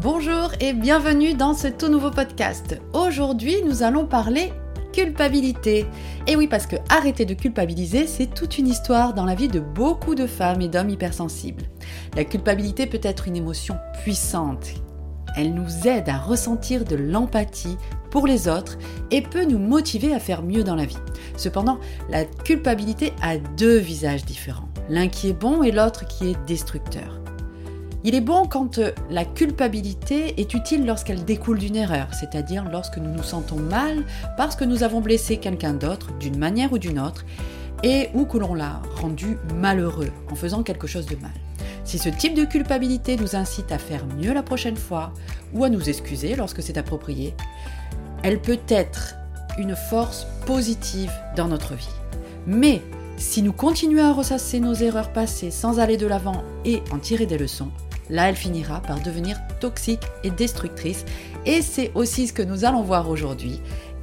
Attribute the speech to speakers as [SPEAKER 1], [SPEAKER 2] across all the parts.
[SPEAKER 1] Bonjour et bienvenue dans ce tout nouveau podcast. Aujourd'hui, nous allons parler culpabilité. Et oui, parce que arrêter de culpabiliser, c'est toute une histoire dans la vie de beaucoup de femmes et d'hommes hypersensibles. La culpabilité peut être une émotion puissante. Elle nous aide à ressentir de l'empathie pour les autres et peut nous motiver à faire mieux dans la vie. Cependant, la culpabilité a deux visages différents, l'un qui est bon et l'autre qui est destructeur. Il est bon quand euh, la culpabilité est utile lorsqu'elle découle d'une erreur, c'est-à-dire lorsque nous nous sentons mal parce que nous avons blessé quelqu'un d'autre d'une manière ou d'une autre et ou que l'on l'a rendu malheureux en faisant quelque chose de mal. Si ce type de culpabilité nous incite à faire mieux la prochaine fois ou à nous excuser lorsque c'est approprié, elle peut être une force positive dans notre vie. Mais si nous continuons à ressasser nos erreurs passées sans aller de l'avant et en tirer des leçons, là elle finira par devenir toxique et destructrice. Et c'est aussi ce que nous allons voir aujourd'hui.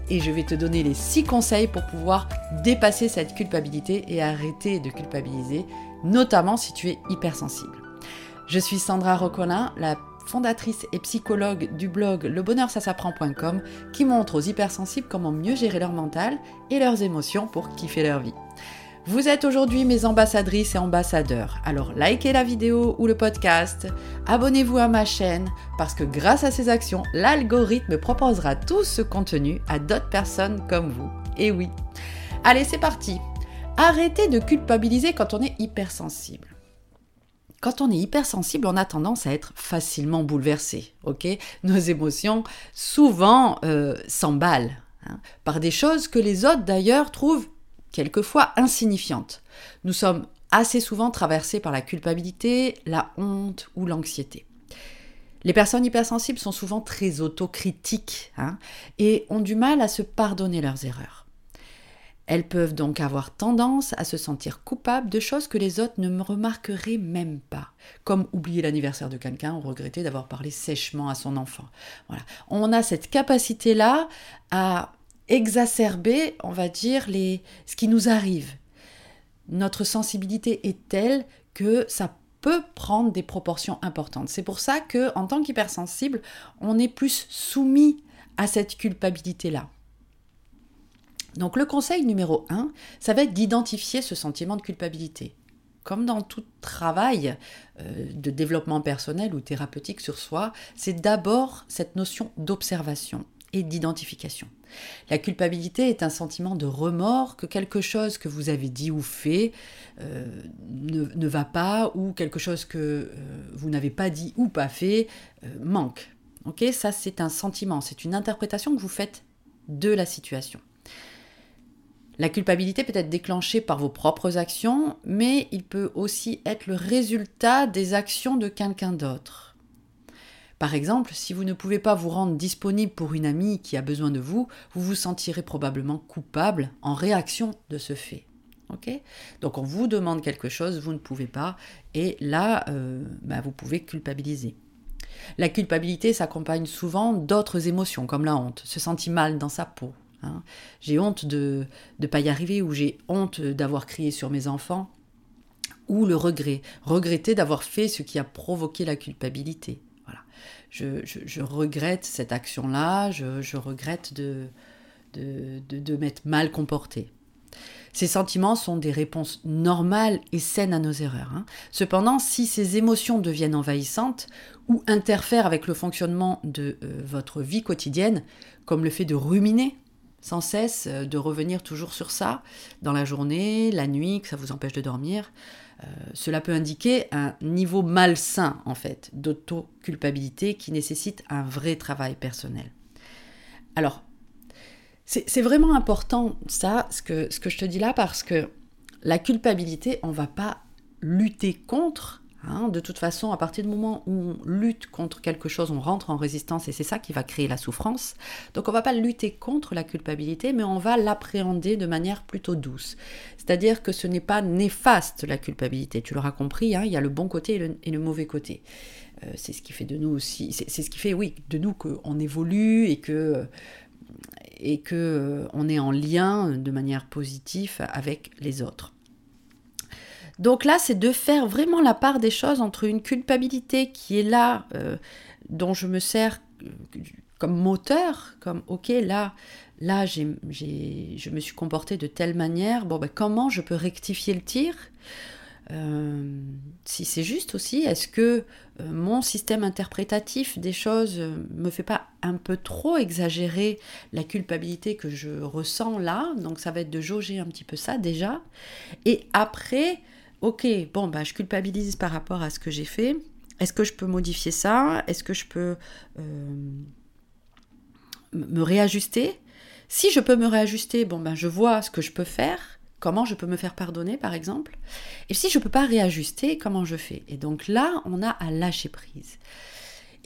[SPEAKER 1] Et je vais te donner les 6 conseils pour pouvoir dépasser cette culpabilité et arrêter de culpabiliser, notamment si tu es hypersensible. Je suis Sandra Rocolin, la fondatrice et psychologue du blog lebonheursasapprend.com qui montre aux hypersensibles comment mieux gérer leur mental et leurs émotions pour kiffer leur vie. Vous êtes aujourd'hui mes ambassadrices et ambassadeurs. Alors likez la vidéo ou le podcast, abonnez-vous à ma chaîne parce que grâce à ces actions, l'algorithme proposera tout ce contenu à d'autres personnes comme vous. Et oui. Allez, c'est parti. Arrêtez de culpabiliser quand on est hypersensible. Quand on est hypersensible, on a tendance à être facilement bouleversé, ok? Nos émotions souvent euh, s'emballent hein, par des choses que les autres d'ailleurs trouvent quelquefois insignifiantes. Nous sommes assez souvent traversés par la culpabilité, la honte ou l'anxiété. Les personnes hypersensibles sont souvent très autocritiques hein, et ont du mal à se pardonner leurs erreurs. Elles peuvent donc avoir tendance à se sentir coupables de choses que les autres ne remarqueraient même pas, comme oublier l'anniversaire de quelqu'un ou regretter d'avoir parlé sèchement à son enfant. Voilà. On a cette capacité-là à exacerber, on va dire, les, ce qui nous arrive. Notre sensibilité est telle que ça peut prendre des proportions importantes. C'est pour ça que, en tant qu'hypersensible, on est plus soumis à cette culpabilité-là. Donc le conseil numéro 1, ça va être d'identifier ce sentiment de culpabilité. Comme dans tout travail euh, de développement personnel ou thérapeutique sur soi, c'est d'abord cette notion d'observation et d'identification. La culpabilité est un sentiment de remords que quelque chose que vous avez dit ou fait euh, ne, va pas ou quelque chose que euh, vous n'avez pas dit ou pas fait euh, manque. Ça c'est un sentiment, c'est une interprétation que vous faites de la situation. La culpabilité peut être déclenchée par vos propres actions, mais il peut aussi être le résultat des actions de quelqu'un d'autre. Par exemple, si vous ne pouvez pas vous rendre disponible pour une amie qui a besoin de vous, vous vous sentirez probablement coupable en réaction de ce fait. Donc on vous demande quelque chose, vous ne pouvez pas, et là, euh, bah, vous pouvez culpabiliser. La culpabilité s'accompagne souvent d'autres émotions, comme la honte, se sentir mal dans sa peau. Hein. J'ai honte de ne pas y arriver, ou j'ai honte d'avoir crié sur mes enfants, ou le regret, regretter d'avoir fait ce qui a provoqué la culpabilité je, regrette cette action-là, je, regrette de, de, m'être mal comporté. Ces sentiments sont des réponses normales et saines à nos erreurs. Hein. Cependant, si ces émotions deviennent envahissantes ou interfèrent avec le fonctionnement de euh, votre vie quotidienne, comme le fait de ruminer sans cesse, euh, de revenir toujours sur ça dans la journée, la nuit, que ça vous empêche de dormir, euh, cela peut indiquer un niveau malsain, en fait, d'auto-culpabilité qui nécessite un vrai travail personnel. Alors, c'est vraiment important, ça, ce que, ce que je te dis là, parce que la culpabilité, on ne va pas lutter contre, Hein, de toute façon, à partir du moment où on lutte contre quelque chose, on rentre en résistance et c'est ça qui va créer la souffrance. Donc on ne va pas lutter contre la culpabilité, mais on va l'appréhender de manière plutôt douce. C'est-à-dire que ce n'est pas néfaste la culpabilité. Tu l'auras compris, hein, il y a le bon côté et le, mauvais côté. Euh, c'est ce qui fait de nous aussi, c'est ce qui fait, oui, de nous qu'on évolue et que et que euh, on est en lien de manière positive avec les autres. Donc là, c'est de faire vraiment la part des choses entre une culpabilité qui est là euh, dont je me sers comme moteur, comme ok là, là je me suis comporté de telle manière, bon ben comment je peux rectifier le tir? Euh, si c'est juste aussi, est-ce que euh, mon système interprétatif des choses euh, me fait pas un peu trop exagérer la culpabilité que je ressens là? Donc ça va être de jauger un petit peu ça déjà. Et après, ok, bon, bah, je culpabilise par rapport à ce que j'ai fait. Est-ce que je peux modifier ça? Est-ce que je peux me réajuster? Si je peux me réajuster, bon, ben, je vois ce que je peux faire. Comment je peux me faire pardonner, par exemple? Et si je ne peux pas réajuster, comment je fais? Et donc là, on a à lâcher prise.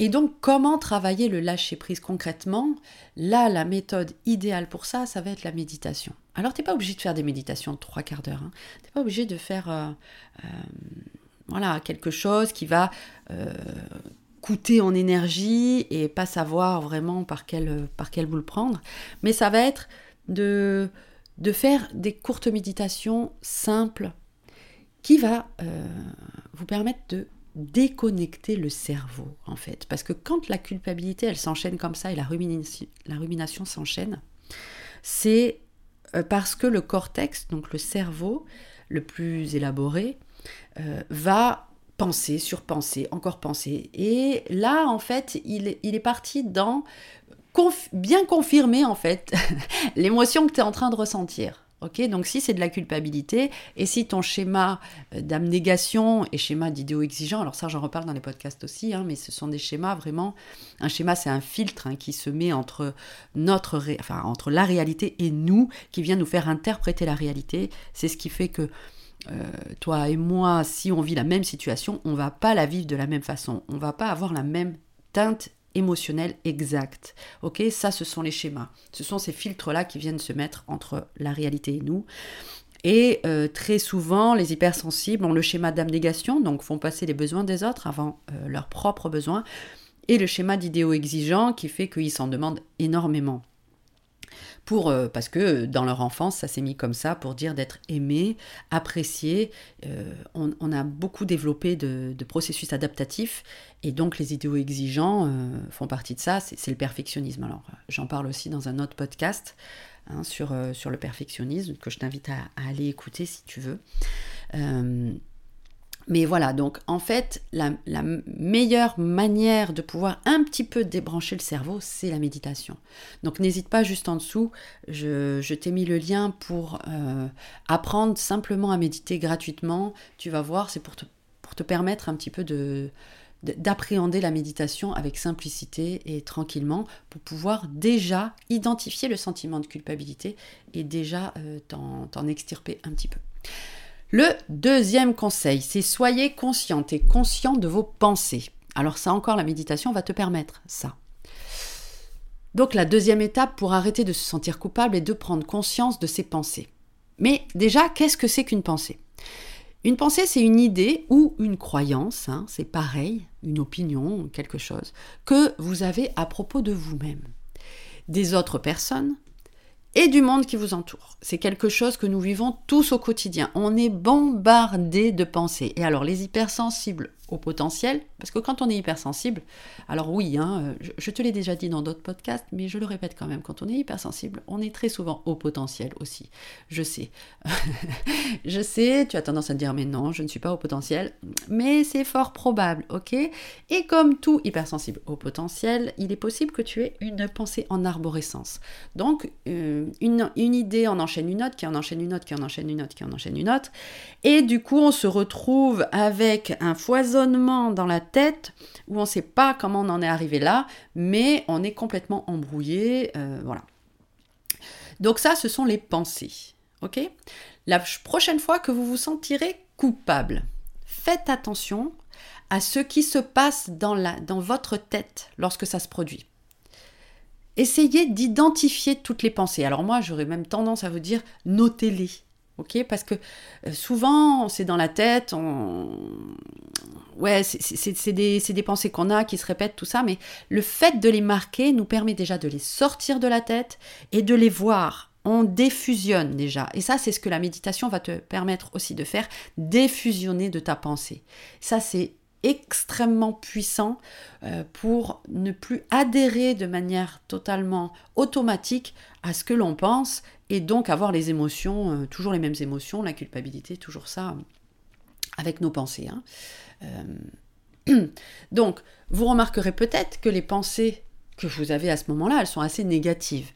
[SPEAKER 1] Et donc, comment travailler le lâcher prise concrètement? Là, la méthode idéale pour ça, ça va être la méditation. Alors, tu n'es pas obligé de faire des méditations de trois quarts d'heure. Hein. Tu n'es pas obligé de faire euh, euh, voilà, quelque chose qui va euh, coûter en énergie et pas savoir vraiment par quel, par quel bout le prendre. Mais ça va être de de faire des courtes méditations simples qui va vous permettre de déconnecter le cerveau en fait. Parce que quand la culpabilité elle s'enchaîne comme ça et la rumination, s'enchaîne, c'est euh, parce que le cortex, donc le cerveau le plus élaboré, euh, va penser, surpenser, encore penser. Et là, en fait, il, il est parti dans bien confirmer en fait l'émotion que tu es en train de ressentir. Donc si c'est de la culpabilité et si ton schéma euh, d'abnégation et schéma d'idéaux exigeants, alors ça j'en reparle dans les podcasts aussi, hein, mais ce sont des schémas vraiment. Un schéma c'est un filtre hein, qui se met entre notre, la réalité et nous, qui vient nous faire interpréter la réalité. C'est ce qui fait que euh, toi et moi, si on vit la même situation, on va pas la vivre de la même façon, on va pas avoir la même teinte émotionnel exact. Ok, ça ce sont les schémas. Ce sont ces filtres-là qui viennent se mettre entre la réalité et nous. Et euh, très souvent, les hypersensibles ont le schéma d'abnégation, donc font passer les besoins des autres avant euh, leurs propres besoins, et le schéma d'idéaux exigeant qui fait qu'ils s'en demandent énormément. Euh, parce que dans leur enfance, ça s'est mis comme ça pour dire d'être aimé, apprécié. Euh, on, a beaucoup développé de, processus adaptatifs et donc les idéaux exigeants euh, font partie de ça. C'est le perfectionnisme. Alors j'en parle aussi dans un autre podcast hein, sur, sur le perfectionnisme que je t'invite à, à, aller écouter si tu veux. Mais voilà, donc en fait, la, meilleure manière de pouvoir un petit peu débrancher le cerveau, c'est la méditation. Donc n'hésite pas juste en dessous, je, t'ai mis le lien pour euh, apprendre simplement à méditer gratuitement. Tu vas voir, c'est pour te, permettre un petit peu de, d'appréhender la méditation avec simplicité et tranquillement pour pouvoir déjà identifier le sentiment de culpabilité et déjà euh, t'en extirper un petit peu. Le deuxième conseil, c'est soyez consciente et conscient de vos pensées. Alors ça encore, la méditation va te permettre ça. Donc la deuxième étape pour arrêter de se sentir coupable est de prendre conscience de ses pensées. Mais déjà, qu'est-ce que c'est qu'une pensée? Une pensée, c'est une idée ou une croyance, hein, c'est pareil, une opinion, quelque chose, que vous avez à propos de vous-même, des autres personnes, et du monde qui vous entoure. C'est quelque chose que nous vivons tous au quotidien. On est bombardé de pensées. Et alors les hypersensibles au potentiel, parce que quand on est hypersensible, alors oui, hein, euh, je, te l'ai déjà dit dans d'autres podcasts, mais je le répète quand même, quand on est hypersensible, on est très souvent au potentiel aussi. Je sais. je sais, tu as tendance à dire, mais non, je ne suis pas au potentiel, mais c'est fort probable, ok? Et comme tout hypersensible au potentiel, il est possible que tu aies une pensée en arborescence. Donc, euh, une, une idée en enchaîne une autre, qui en enchaîne une autre, qui en enchaîne une autre, qui en enchaîne une autre, et du coup, on se retrouve avec un foison dans la tête où on ne sait pas comment on en est arrivé là, mais on est complètement embrouillé. Euh, voilà. Donc ça, ce sont les pensées. Ok? La prochaine fois que vous vous sentirez coupable, faites attention à ce qui se passe dans, la, dans votre tête lorsque ça se produit. Essayez d'identifier toutes les pensées. Alors moi, j'aurais même tendance à vous dire, notez-les. Parce que euh, souvent, c'est dans la tête, ouais, c'est des, des, pensées qu'on a qui se répètent, tout ça, mais le fait de les marquer nous permet déjà de les sortir de la tête et de les voir. On défusionne déjà. Et ça, c'est ce que la méditation va te permettre aussi de faire, défusionner de ta pensée. Ça, c'est extrêmement puissant euh, pour ne plus adhérer de manière totalement automatique à ce que l'on pense et donc avoir les émotions, euh, toujours les mêmes émotions, la culpabilité, toujours ça avec nos pensées. Hein. Euh, donc, vous remarquerez peut-être que les pensées que vous avez à ce moment-là, elles sont assez négatives.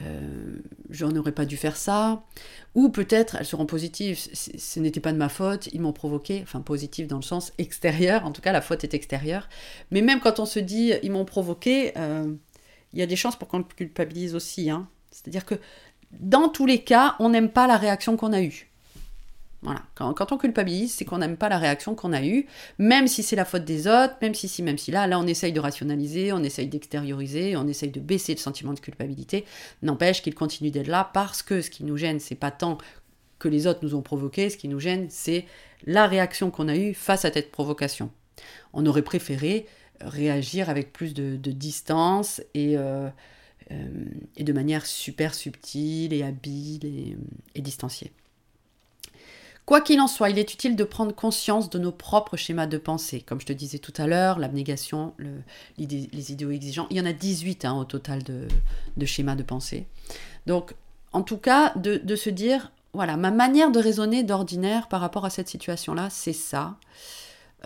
[SPEAKER 1] Euh, je n'aurais pas dû faire ça. Ou peut-être elles seront positives. Ce n'était pas de ma faute, ils m'ont provoqué. Enfin, positive dans le sens extérieur. En tout cas, la faute est extérieure. Mais même quand on se dit ils m'ont provoqué, euh, il y a des chances pour qu'on culpabilise aussi. Hein. C'est-à-dire que dans tous les cas, on n'aime pas la réaction qu'on a eue. Quand, on culpabilise, c'est qu'on n'aime pas la réaction qu'on a eue, même si c'est la faute des autres, même si si, même si là, là, on essaye de rationaliser, on essaye d'extérioriser, on essaye de baisser le sentiment de culpabilité. N'empêche qu'il continue d'être là parce que ce qui nous gêne, c'est pas tant que les autres nous ont provoqué, ce qui nous gêne, c'est la réaction qu'on a eue face à cette provocation. On aurait préféré réagir avec plus de, distance et, euh, euh, et, de manière super subtile et habile et distanciée. Quoi qu'il en soit, il est utile de prendre conscience de nos propres schémas de pensée. Comme je te disais tout à l'heure, l'abnégation, le, les idéaux exigeants, il y en a 18 hein, au total de, schémas de pensée. Donc, en tout cas, de, se dire, voilà, ma manière de raisonner d'ordinaire par rapport à cette situation-là, c'est ça,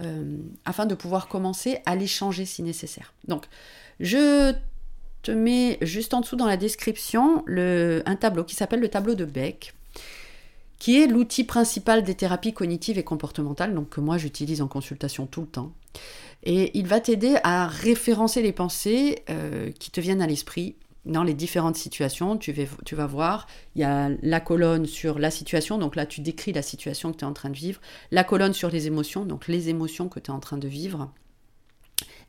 [SPEAKER 1] euh, afin de pouvoir commencer à les changer si nécessaire. Donc, je te mets juste en dessous dans la description un tableau qui s'appelle le tableau de Beck qui est l'outil principal des thérapies cognitives et comportementales, donc que moi j'utilise en consultation tout le temps. Et il va t'aider à référencer les pensées euh, qui te viennent à l'esprit dans les différentes situations. Tu, vas voir, il y a la colonne sur la situation, donc là tu décris la situation que tu es en train de vivre, la colonne sur les émotions, donc les émotions que tu es en train de vivre,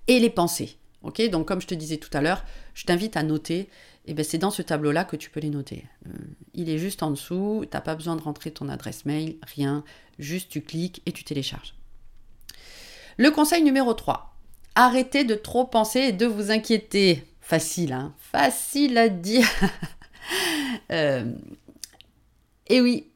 [SPEAKER 1] et les pensées. Donc comme je te disais tout à l'heure, je t'invite à noter et eh ben c'est dans ce tableau-là que tu peux les noter. Euh, il est juste en dessous, tu n'as pas besoin de rentrer ton adresse mail, rien, juste tu cliques et tu télécharges. Le conseil numéro 3, arrêtez de trop penser et de vous inquiéter. Facile, hein Facile à dire. euh, et oui,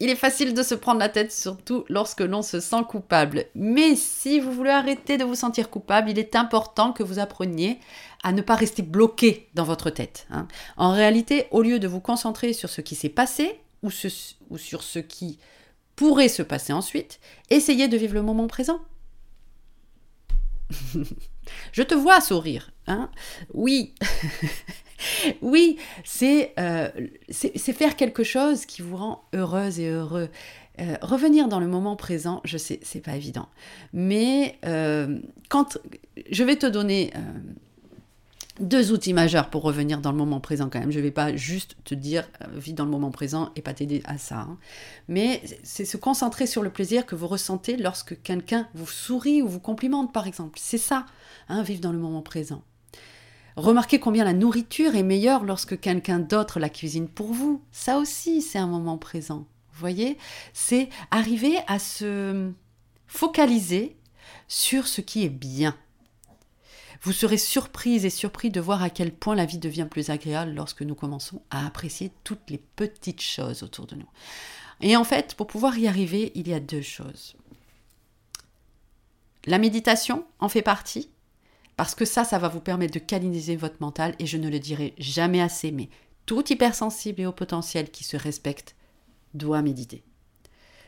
[SPEAKER 1] il est facile de se prendre la tête, surtout lorsque l'on se sent coupable. Mais si vous voulez arrêter de vous sentir coupable, il est important que vous appreniez à ne pas rester bloqué dans votre tête. Hein. En réalité, au lieu de vous concentrer sur ce qui s'est passé ou, sur ce qui pourrait se passer ensuite, essayez de vivre le moment présent. Je te vois sourire. Hein oui, oui, euh, c'est faire quelque chose qui vous rend heureuse et heureux. Euh, revenir dans le moment présent, je sais, c'est pas évident. Mais euh, quand je vais te donner deux outils majeurs pour revenir dans le moment présent quand même. Je ne vais pas juste te dire vis dans le moment présent et pas t'aider à ça. Hein. Mais c'est se concentrer sur le plaisir que vous ressentez lorsque quelqu'un vous sourit ou vous complimente par exemple. C'est ça, hein, vivre dans le moment présent. Remarquez combien la nourriture est meilleure lorsque quelqu'un d'autre la cuisine pour vous. Ça aussi, c'est un moment présent. Vous voyez C'est arriver à se focaliser sur ce qui est bien. Vous serez surprise et surpris de voir à quel point la vie devient plus agréable lorsque nous commençons à apprécier toutes les petites choses autour de nous. Et en fait, pour pouvoir y arriver, il y a deux choses. La méditation en fait partie, parce que ça, ça va vous permettre de canaliser votre mental, et je ne le dirai jamais assez, mais tout hypersensible et au potentiel qui se respecte doit méditer.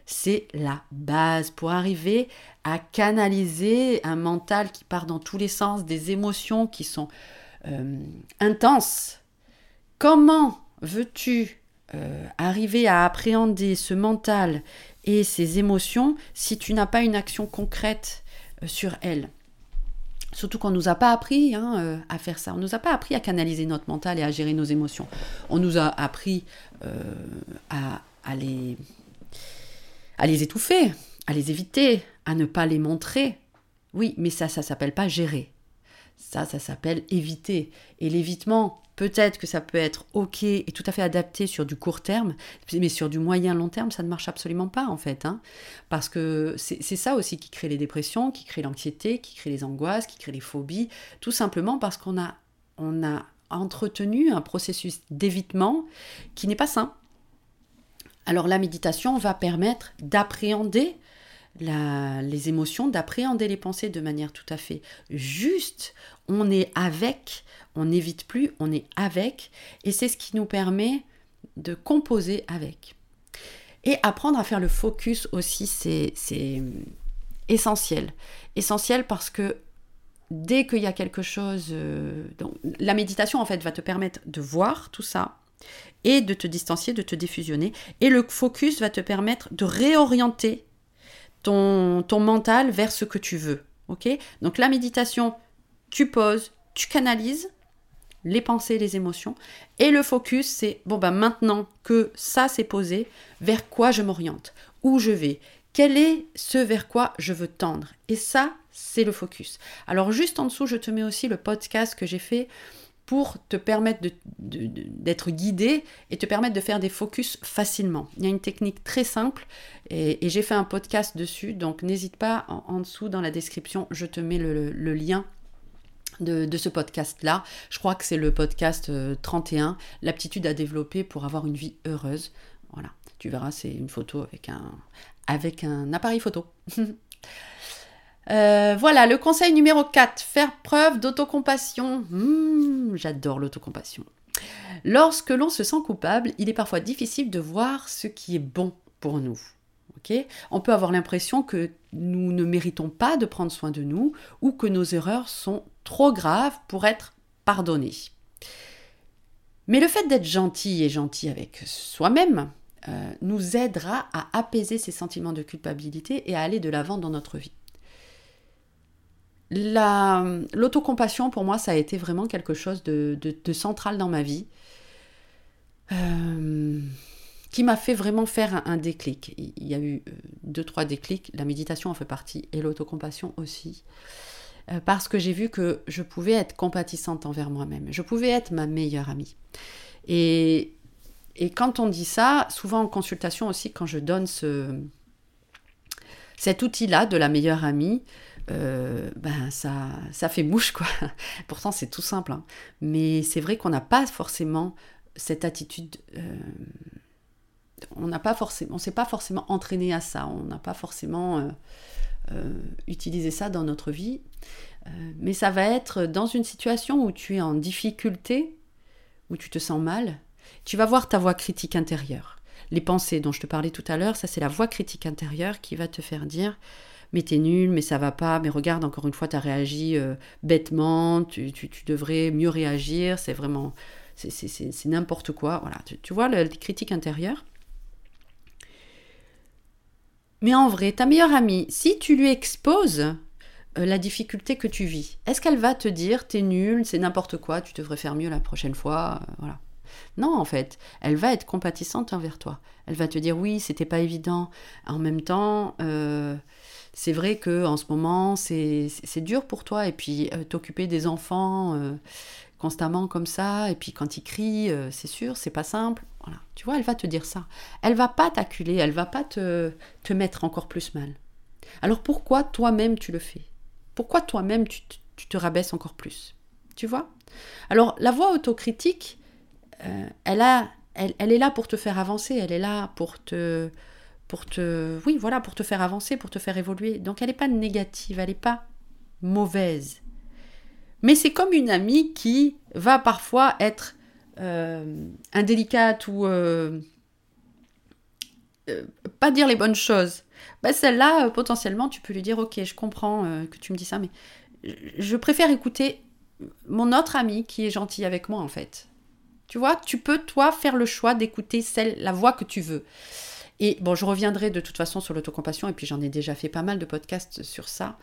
[SPEAKER 1] C'est la base pour arriver à canaliser un mental qui part dans tous les sens, des émotions qui sont euh, intenses. Comment veux-tu euh, arriver à appréhender ce mental et ces émotions si tu n'as pas une action concrète euh, sur elles Surtout qu'on ne nous a pas appris hein, à faire ça. On ne nous a pas appris à canaliser notre mental et à gérer nos émotions. On nous a appris euh, à, les, à les étouffer, à les éviter, à ne pas les montrer. Oui, mais ça, ça s'appelle pas gérer. Ça, ça s'appelle éviter. Et l'évitement, Peut-être que ça peut être OK et tout à fait adapté sur du court terme, mais sur du moyen long terme, ça ne marche absolument pas en fait. Hein. parce que c'est ça aussi qui crée les dépressions, qui crée l'anxiété, qui crée les angoisses, qui crée les phobies, tout simplement parce qu'on a, on a entretenu un processus d'évitement qui n'est pas sain. Alors la méditation va permettre d'appréhender les émotions, d'appréhender les pensées de manière tout à fait juste. On est avec, on n'évite plus, on est avec, et c'est ce qui nous permet de composer avec. Et apprendre à faire le focus aussi, c'est essentiel. Essentiel parce que dès qu'il y a quelque chose... Euh, la méditation, en fait, va te permettre de voir tout ça et de te distancier, de te diffusionner. Et le focus va te permettre de réorienter ton, ton mental vers ce que tu veux. ok? Donc la méditation, tu poses, tu canalises les pensées, les émotions. Et le focus, c'est, bon, ben maintenant que ça s'est posé, vers quoi je m'oriente? Où je vais? Quel est ce vers quoi je veux tendre? Et ça, c'est le focus. Alors juste en dessous, je te mets aussi le podcast que j'ai fait pour te permettre d'être guidé et te permettre de faire des focus facilement. Il y a une technique très simple et, j'ai fait un podcast dessus, donc n'hésite pas en, dessous dans la description, je te mets le, lien de, ce podcast-là. Je crois que c'est le podcast 31, euh, l'aptitude à développer pour avoir une vie heureuse. Voilà, tu verras, c'est une photo avec un, avec un appareil photo. Euh, voilà, le conseil numéro 4, faire preuve d'autocompassion. Hmm, j'adore l'autocompassion. Lorsque l'on se sent coupable, il est parfois difficile de voir ce qui est bon pour nous. on peut avoir l'impression que nous ne méritons pas de prendre soin de nous ou que nos erreurs sont trop graves pour être pardonnées. Mais le fait d'être gentil et gentil avec soi-même euh, nous aidera à apaiser ces sentiments de culpabilité et à aller de l'avant dans notre vie l'autocompassion, pour moi, ça a été vraiment quelque chose de, central dans ma vie, euh, qui m'a fait vraiment faire un, déclic. Il y a eu euh, deux, trois déclics, la méditation en fait partie, et l'autocompassion aussi. Euh, parce que j'ai vu que je pouvais être compatissante envers moi-même, je pouvais être ma meilleure amie. Et, quand on dit ça, souvent en consultation aussi, quand je donne ce, cet outil-là de la meilleure amie, euh, ben ça, ça fait mouche quoi. Pourtant c'est tout simple, hein. mais c'est vrai qu'on n'a pas forcément cette attitude. Euh, on n'a pas forcément, on s'est pas forcément entraîné à ça. On n'a pas forcément euh, utilisé ça dans notre vie. mais ça va être dans une situation où tu es en difficulté, où tu te sens mal. Tu vas voir ta voix critique intérieure. Les pensées dont je te parlais tout à l'heure, ça c'est la voix critique intérieure qui va te faire dire mais t'es nul, mais ça va pas, mais regarde, encore une fois, tu as réagi euh, bêtement, tu, devrais mieux réagir, c'est vraiment, c'est n'importe quoi. Voilà, tu, vois les critiques intérieures? Mais en vrai, ta meilleure amie, si tu lui exposes euh, la difficulté que tu vis, est-ce qu'elle va te dire t'es nul, c'est n'importe quoi, tu devrais faire mieux la prochaine fois, euh, voilà. Non, en fait, elle va être compatissante envers toi. Elle va te dire oui, c'était pas évident. En même temps, c'est vrai que en ce moment, c'est dur pour toi. Et puis, euh, t'occuper des enfants euh, constamment comme ça, et puis quand ils crient, euh, c'est sûr, c'est pas simple. Voilà. Tu vois, elle va te dire ça. Elle va pas t'acculer, elle va pas te, te mettre encore plus mal. Alors pourquoi toi-même tu le fais? Pourquoi toi-même tu, tu, te rabaisses encore plus? Tu vois? Alors, la voix autocritique, elle, a, elle, elle est là pour te faire avancer, elle est là pour te pour te, voilà, pour te faire avancer, pour te faire évoluer. Donc elle n'est pas négative, elle n'est pas mauvaise. Mais c'est comme une amie qui va parfois être euh, indélicate ou euh, euh, pas dire les bonnes choses. Bah, celle-là, potentiellement, tu peux lui dire, ok, je comprends que tu me dis ça, mais je préfère écouter mon autre amie qui est gentille avec moi, en fait. Tu vois, tu peux, toi, faire le choix d'écouter celle, la voix que tu veux. Et bon, je reviendrai de toute façon sur l'autocompassion, et puis j'en ai déjà fait pas mal de podcasts sur ça.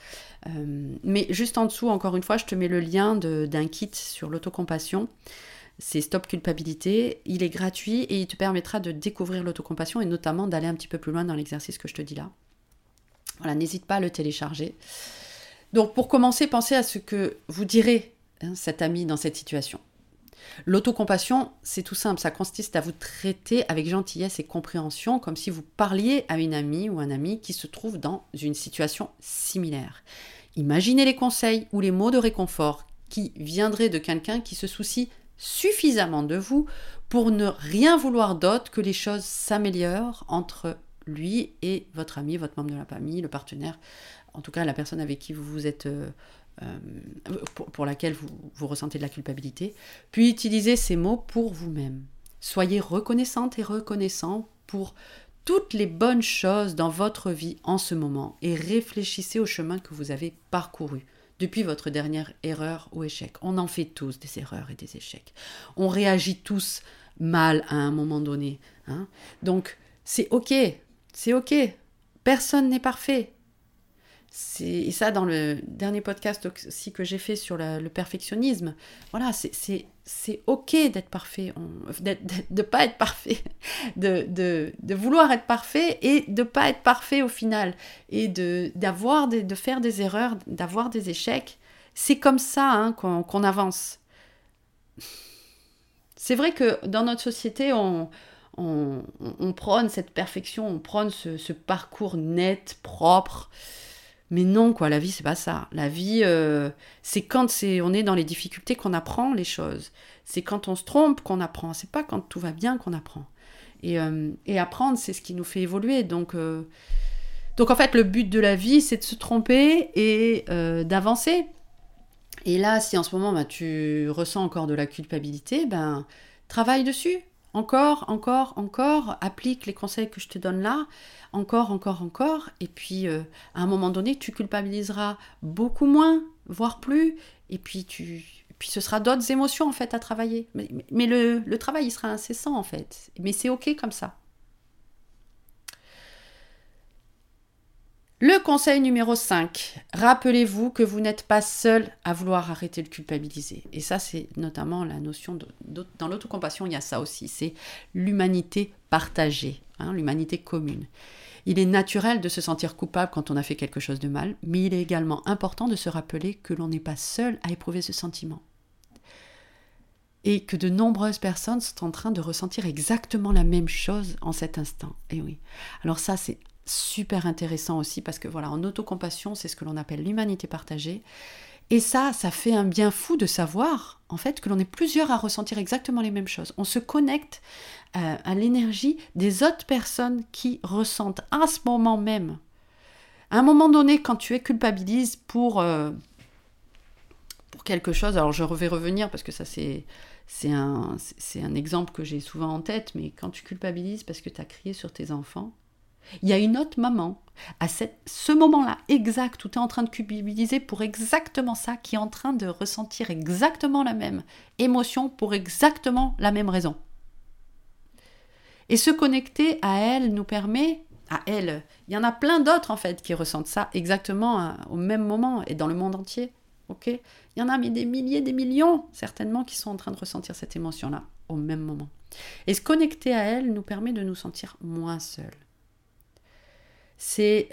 [SPEAKER 1] Euh, mais juste en dessous, encore une fois, je te mets le lien d'un kit sur l'autocompassion. C'est Stop Culpabilité. Il est gratuit et il te permettra de découvrir l'autocompassion et notamment d'aller un petit peu plus loin dans l'exercice que je te dis là. Voilà, n'hésite pas à le télécharger. Donc pour commencer, pensez à ce que vous direz hein, cet ami dans cette situation. L'autocompassion, c'est tout simple, ça consiste à vous traiter avec gentillesse et compréhension, comme si vous parliez à une amie ou un ami qui se trouve dans une situation similaire. Imaginez les conseils ou les mots de réconfort qui viendraient de quelqu'un qui se soucie suffisamment de vous pour ne rien vouloir d'autre que les choses s'améliorent entre lui et votre ami, votre membre de la famille, le partenaire, en tout cas la personne avec qui vous vous êtes... Euh, pour, laquelle vous, vous ressentez de la culpabilité, puis utilisez ces mots pour vous-même. Soyez reconnaissante et reconnaissant pour toutes les bonnes choses dans votre vie en ce moment et réfléchissez au chemin que vous avez parcouru depuis votre dernière erreur ou échec. On en fait tous des erreurs et des échecs. On réagit tous mal à un moment donné. Hein. Donc c'est ok, c'est ok. Personne n'est parfait. Et ça, dans le dernier podcast aussi que j'ai fait sur le perfectionnisme, voilà, c'est ok d'être parfait, de ne pas être parfait, de, de, de, vouloir être parfait et de ne pas être parfait au final, et de, de faire des erreurs, d'avoir des échecs. C'est comme ça hein, qu'on, avance. C'est vrai que dans notre société, on, on, on, prône cette perfection, on prône ce parcours net, propre. Mais non, quoi, la vie, c'est pas ça. La vie, euh, c'est quand c'est, on est dans les difficultés qu'on apprend les choses. C'est quand on se trompe qu'on apprend. C'est pas quand tout va bien qu'on apprend. Et, euh, apprendre, c'est ce qui nous fait évoluer. Donc, euh, donc, en fait, le but de la vie, c'est de se tromper et d'avancer. Et là, si en ce moment, bah, tu ressens encore de la culpabilité, ben, travaille dessus encore, encore, encore, applique les conseils que je te donne là, encore, encore, encore, et puis euh, à un moment donné, tu culpabiliseras beaucoup moins, voire plus, et puis tu, puis ce sera d'autres émotions en fait à travailler. Mais, le, le, travail, il sera incessant en fait, mais c'est ok comme ça. Le conseil numéro 5, rappelez-vous que vous n'êtes pas seul à vouloir arrêter de culpabiliser. Et ça, c'est notamment la notion de, dans l'autocompassion, il y a ça aussi, c'est l'humanité partagée, hein, l'humanité commune. Il est naturel de se sentir coupable quand on a fait quelque chose de mal, mais il est également important de se rappeler que l'on n'est pas seul à éprouver ce sentiment. Et que de nombreuses personnes sont en train de ressentir exactement la même chose en cet instant. Et oui. Alors ça, c'est super intéressant aussi parce que voilà, en autocompassion, c'est ce que l'on appelle l'humanité partagée. Et ça, ça fait un bien fou de savoir, en fait, que l'on est plusieurs à ressentir exactement les mêmes choses. On se connecte euh, à l'énergie des autres personnes qui ressentent à ce moment même. À un moment donné, quand tu es culpabilise pour, euh, pour quelque chose, alors je vais revenir parce que ça c'est, c'est, un, c'est un exemple que j'ai souvent en tête, mais quand tu culpabilises parce que tu as crié sur tes enfants, il y a une autre maman, à ce moment-là exact où tu es en train de culpabiliser pour exactement ça, qui est en train de ressentir exactement la même émotion pour exactement la même raison. Et se connecter à elle nous permet, à elle, il y en a plein d'autres en fait qui ressentent ça exactement hein, au même moment et dans le monde entier. Il y en a mais des milliers, des millions certainement qui sont en train de ressentir cette émotion-là au même moment. Et se connecter à elle nous permet de nous sentir moins seuls.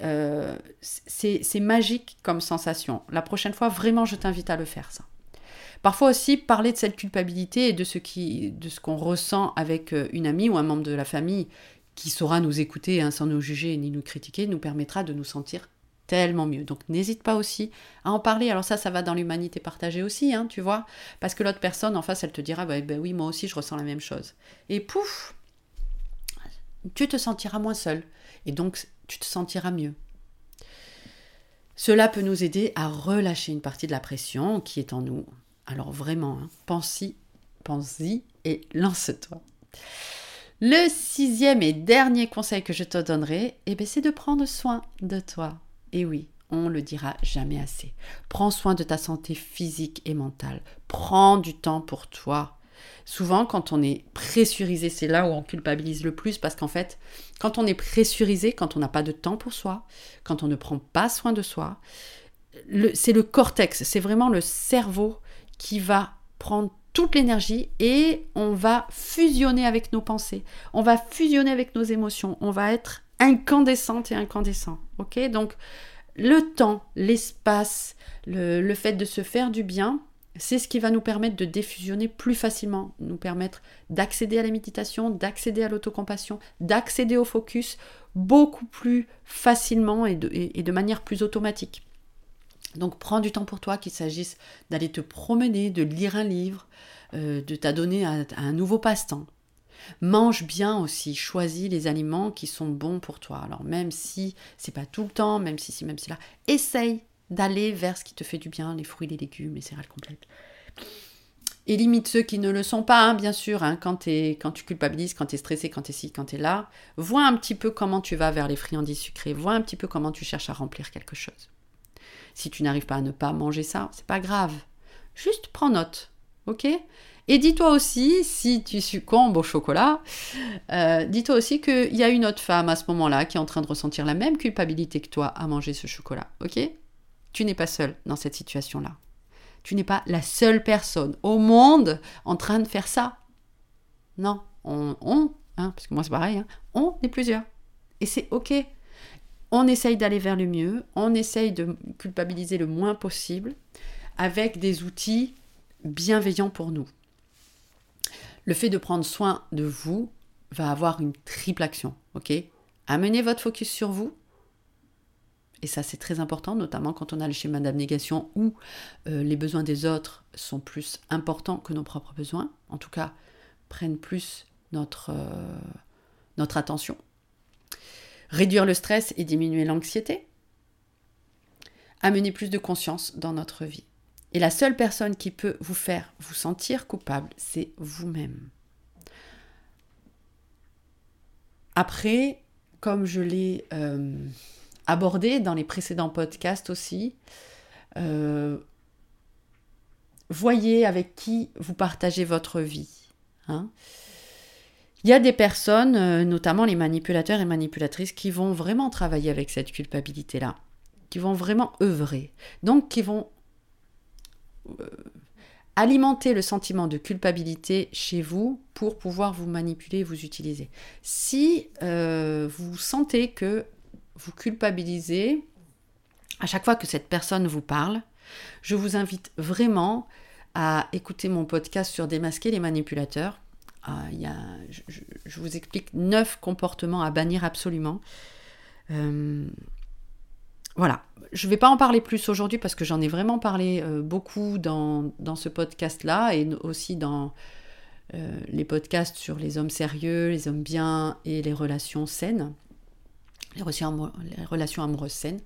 [SPEAKER 1] Euh, c'est magique comme sensation. La prochaine fois, vraiment, je t'invite à le faire, ça. Parfois aussi, parler de cette culpabilité et de ce qu'on ressent avec euh, une amie ou un membre de la famille qui saura nous écouter hein, sans nous juger ni nous critiquer, nous permettra de nous sentir tellement mieux. Donc n'hésite pas aussi à en parler. Alors ça, ça va dans l'humanité partagée aussi, hein, tu vois, parce que l'autre personne en face, elle te dira, bah, bah, oui, moi aussi, je ressens la même chose. Et pouf, tu te sentiras moins seul. Et donc, tu te sentiras mieux. Cela peut nous aider à relâcher une partie de la pression qui est en nous. Alors vraiment, hein, pense-y, pense-y et lance-toi. Le sixième et dernier conseil que je te donnerai, eh ben, c'est de prendre soin de toi. Et oui, on le dira jamais assez. Prends soin de ta santé physique et mentale. Prends du temps pour toi. Souvent, quand on est pressurisé, c'est là où on culpabilise le plus parce qu'en fait, quand on est pressurisé, quand on n'a pas de temps pour soi, quand on ne prend pas soin de soi, c'est le cortex, c'est vraiment le cerveau qui va prendre toute l'énergie et on va fusionner avec nos pensées, on va fusionner avec nos émotions, on va être incandescente et incandescent. Ok? Donc, le temps, l'espace, le fait de se faire du bien, c'est ce qui va nous permettre de diffusionner plus facilement, nous permettre d'accéder à la méditation, d'accéder à l'autocompassion, d'accéder au focus beaucoup plus facilement et de, manière plus automatique. Donc prends du temps pour toi, qu'il s'agisse d'aller te promener, de lire un livre, euh, de t'adonner à, à un nouveau passe-temps. Mange bien aussi, choisis les aliments qui sont bons pour toi. Alors même si c'est pas tout le temps, même si si même si là, essaye d'aller vers ce qui te fait du bien, les fruits, les légumes, les céréales complètes. Et limite ceux qui ne le sont pas, hein, bien sûr, hein, quand, tu culpabilises, quand tu es stressé, quand tu es ci, quand tu es là. Vois un petit peu comment tu vas vers les friandises sucrées, vois un petit peu comment tu cherches à remplir quelque chose. Si tu n'arrives pas à ne pas manger ça, c'est pas grave. Juste prends note, ok? Et dis-toi aussi, si tu succombes au chocolat, euh, dis-toi aussi qu'il y a une autre femme à ce moment-là qui est en train de ressentir la même culpabilité que toi à manger ce chocolat, ok? Tu n'es pas seul dans cette situation-là. Tu n'es pas la seule personne au monde en train de faire ça. Non, on, hein, parce que moi c'est pareil, hein, on est plusieurs. Et c'est ok. On essaye d'aller vers le mieux, on essaye de culpabiliser le moins possible avec des outils bienveillants pour nous. Le fait de prendre soin de vous va avoir une triple action, ok? Amenez votre focus sur vous, et ça, c'est très important, notamment quand on a le schéma d'abnégation où euh, les besoins des autres sont plus importants que nos propres besoins, en tout cas, prennent plus notre, euh, notre attention. Réduire le stress et diminuer l'anxiété. Amener plus de conscience dans notre vie. Et la seule personne qui peut vous faire vous sentir coupable, c'est vous-même. Après, comme je l'ai euh, abordé dans les précédents podcasts aussi. Euh, voyez avec qui vous partagez votre vie. Hein. Il y a des personnes, euh, notamment les manipulateurs et manipulatrices, qui vont vraiment travailler avec cette culpabilité-là, qui vont vraiment œuvrer, donc qui vont euh, alimenter le sentiment de culpabilité chez vous pour pouvoir vous manipuler, vous utiliser. Si vous sentez que vous culpabilisez à chaque fois que cette personne vous parle, je vous invite vraiment à écouter mon podcast sur démasquer les manipulateurs. Il y je, vous explique neuf comportements à bannir absolument. Euh, voilà, je ne vais pas en parler plus aujourd'hui parce que j'en ai vraiment parlé euh, beaucoup dans, ce podcast-là et aussi dans euh, les podcasts sur les hommes sérieux, les hommes bien et les relations saines les relations amoureuses saines.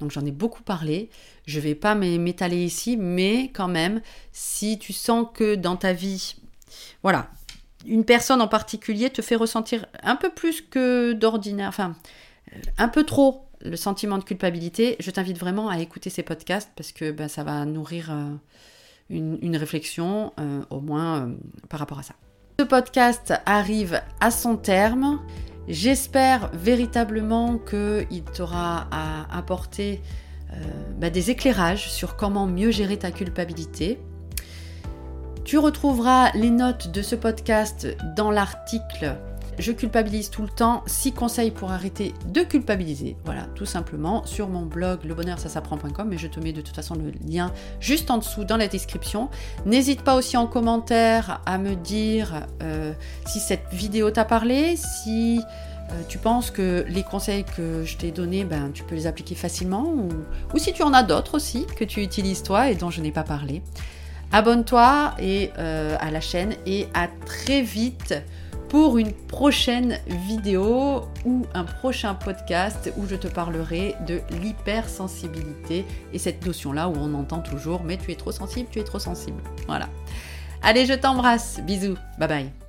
[SPEAKER 1] Donc j'en ai beaucoup parlé. Je ne vais pas m'étaler ici, mais quand même, si tu sens que dans ta vie, voilà, une personne en particulier te fait ressentir un peu plus que d'ordinaire, enfin, euh, un peu trop le sentiment de culpabilité, je t'invite vraiment à écouter ces podcasts parce que ben, ça va nourrir euh, une, réflexion, euh, au moins par rapport à ça. Ce podcast arrive à son terme. J'espère véritablement qu'il t'aura apporté euh, bah, des éclairages sur comment mieux gérer ta culpabilité. Tu retrouveras les notes de ce podcast dans l'article je culpabilise tout le temps. 6 conseils pour arrêter de culpabiliser. Voilà, tout simplement sur mon blog lebonheur-ça-s'apprend.com mais je te mets de toute façon le lien juste en dessous dans la description. N'hésite pas aussi en commentaire à me dire euh, si cette vidéo t'a parlé, si euh, tu penses que les conseils que je t'ai donnés, ben, tu peux les appliquer facilement ou, ou si tu en as d'autres aussi que tu utilises toi et dont je n'ai pas parlé. Abonne-toi et, euh, à la chaîne et à très vite pour une prochaine vidéo ou un prochain podcast où je te parlerai de l'hypersensibilité et cette notion-là où on entend toujours mais tu es trop sensible, tu es trop sensible. Voilà. Allez, je t'embrasse. Bisous. Bye bye.